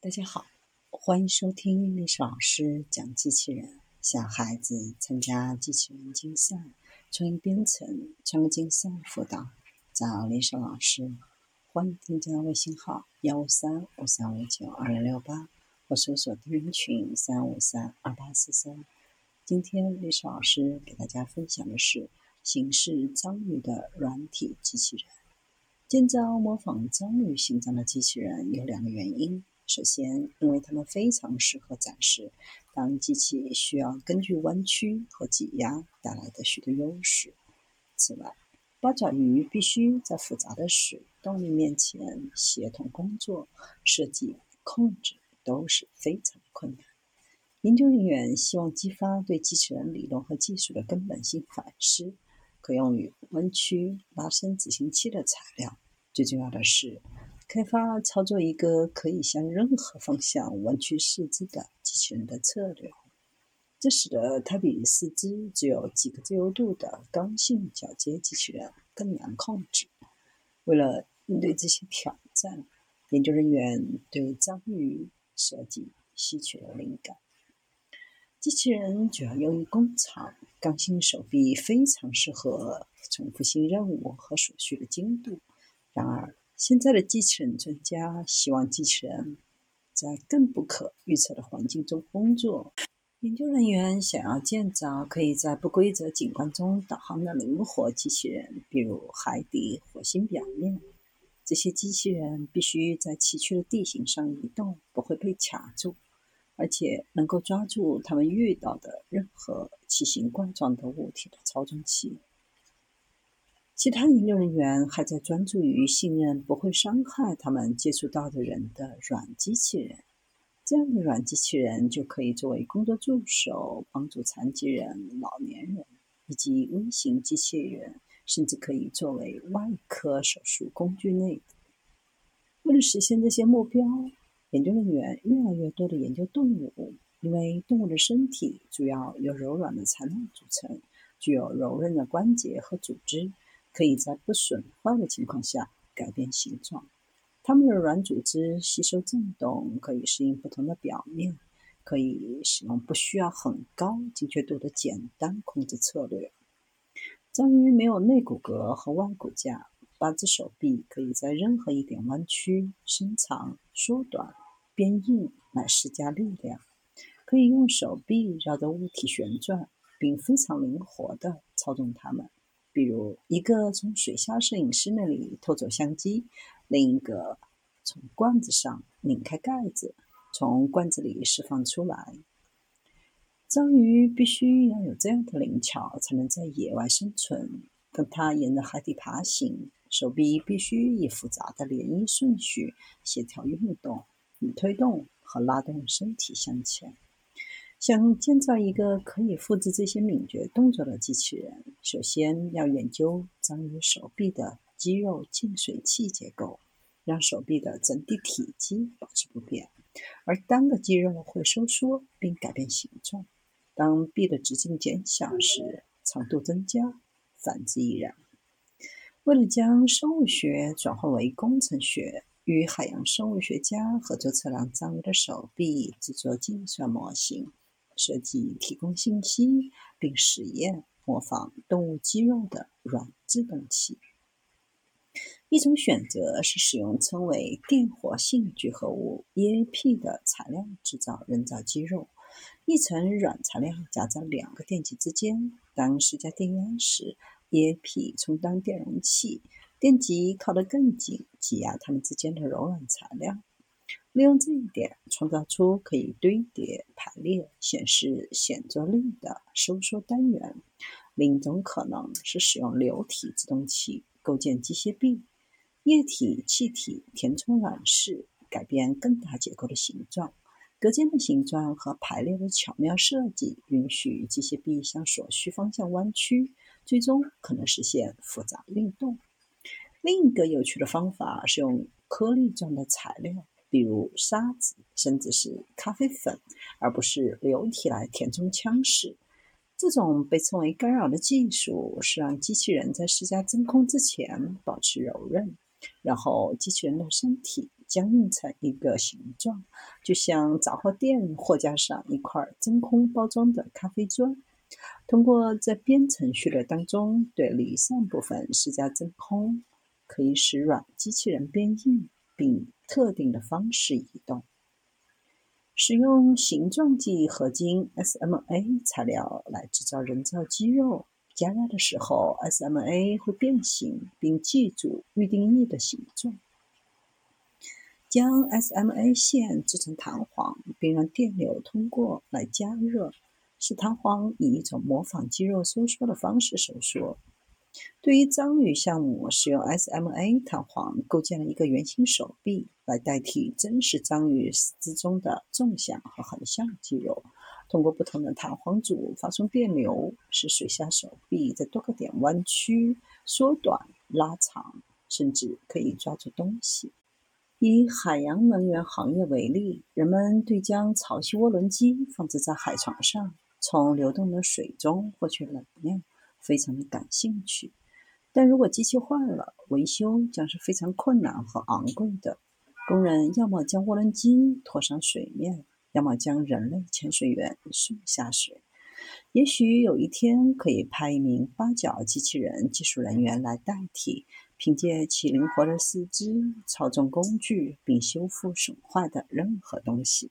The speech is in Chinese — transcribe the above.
大家好，欢迎收听历史老师讲机器人。小孩子参加机器人竞赛、创意编程、创客竞赛辅导，找历史老师。欢迎添加微信号幺五三五三五九二零六八，或搜索钉钉群三五三二八四三。今天历史老师给大家分享的是形似章鱼的软体机器人。建造模仿章鱼形状的机器人有两个原因。首先，因为它们非常适合展示当机器需要根据弯曲和挤压带来的许多优势。此外，八爪鱼必须在复杂的水动力面前协同工作，设计、控制都是非常困难。研究人员希望激发对机器人理论和技术的根本性反思，可用于弯曲、拉伸执行器的材料。最重要的是。开发操作一个可以向任何方向弯曲四肢的机器人的策略，这使得它比四肢只有几个自由度的刚性铰接机器人更难控制。为了应对这些挑战，研究人员对章鱼设计吸取了灵感。机器人主要用于工厂，刚性手臂非常适合重复性任务和所需的精度。然而，现在的机器人专家希望机器人在更不可预测的环境中工作。研究人员想要建造可以在不规则景观中导航的灵活机器人，比如海底、火星表面。这些机器人必须在崎岖的地形上移动，不会被卡住，而且能够抓住他们遇到的任何奇形怪状的物体的操纵器。其他研究人员还在专注于信任不会伤害他们接触到的人的软机器人。这样的软机器人就可以作为工作助手，帮助残疾人、老年人以及微型机器人，甚至可以作为外科手术工具内。为了实现这些目标，研究人员越来越多的研究动物，因为动物的身体主要由柔软的材料组成，具有柔韧的关节和组织。可以在不损坏的情况下改变形状。它们的软组织吸收振动，可以适应不同的表面，可以使用不需要很高精确度的简单控制策略。章鱼没有内骨骼和外骨架，八只手臂可以在任何一点弯曲、伸长、缩短、变硬来施加力量。可以用手臂绕着物体旋转，并非常灵活地操纵它们。比如，一个从水下摄影师那里偷走相机，另一个从罐子上拧开盖子，从罐子里释放出来。章鱼必须要有这样的灵巧，才能在野外生存。跟它沿着海底爬行，手臂必须以复杂的涟漪顺序协调运动，以推动和拉动身体向前。想建造一个可以复制这些敏捷动作的机器人，首先要研究章鱼手臂的肌肉进水器结构，让手臂的整体体积保持不变，而单个肌肉会收缩并改变形状。当臂的直径减小时，长度增加，反之亦然。为了将生物学转化为工程学，与海洋生物学家合作测量章鱼的手臂，制作计算模型。设计提供信息，并实验模仿动物肌肉的软制动器。一种选择是使用称为电活性聚合物 （EAP） 的材料制造人造肌肉。一层软材料夹在两个电极之间，当施加电压时，EAP 充当电容器，电极靠得更紧，挤压它们之间的柔软材料。利用这一点，创造出可以堆叠、排列、显示显着力的收缩单元。另一种可能是使用流体制动器构建机械臂，液体、气体填充软式，改变更大结构的形状。隔间的形状和排列的巧妙设计，允许机械臂向所需方向弯曲，最终可能实现复杂运动。另一个有趣的方法是用颗粒状的材料。比如沙子，甚至是咖啡粉，而不是流体来填充腔室。这种被称为干扰的技术，是让机器人在施加真空之前保持柔韧，然后机器人的身体僵硬成一个形状，就像杂货店货架上一块真空包装的咖啡砖。通过在编程序列当中对离散部分施加真空，可以使软机器人变硬，并特定的方式移动。使用形状记忆合金 （SMA） 材料来制造人造肌肉。加热的时候，SMA 会变形，并记住预定义的形状。将 SMA 线制成弹簧，并让电流通过来加热，使弹簧以一种模仿肌肉收缩的方式收缩。对于章鱼项目，使用 SMA 弹簧构建了一个圆形手臂，来代替真实章鱼四肢中的纵向和横向肌肉。通过不同的弹簧组发送电流，使水下手臂在多个点弯曲、缩短、拉长，甚至可以抓住东西。以海洋能源行业为例，人们对将潮汐涡轮机放置在海床上，从流动的水中获取能量，非常的感兴趣。但如果机器坏了，维修将是非常困难和昂贵的。工人要么将涡轮机拖上水面。要么将人类潜水员送下水。也许有一天可以派一名八角机器人技术人员来代替，凭借其灵活的四肢操纵工具并修复损坏的任何东西。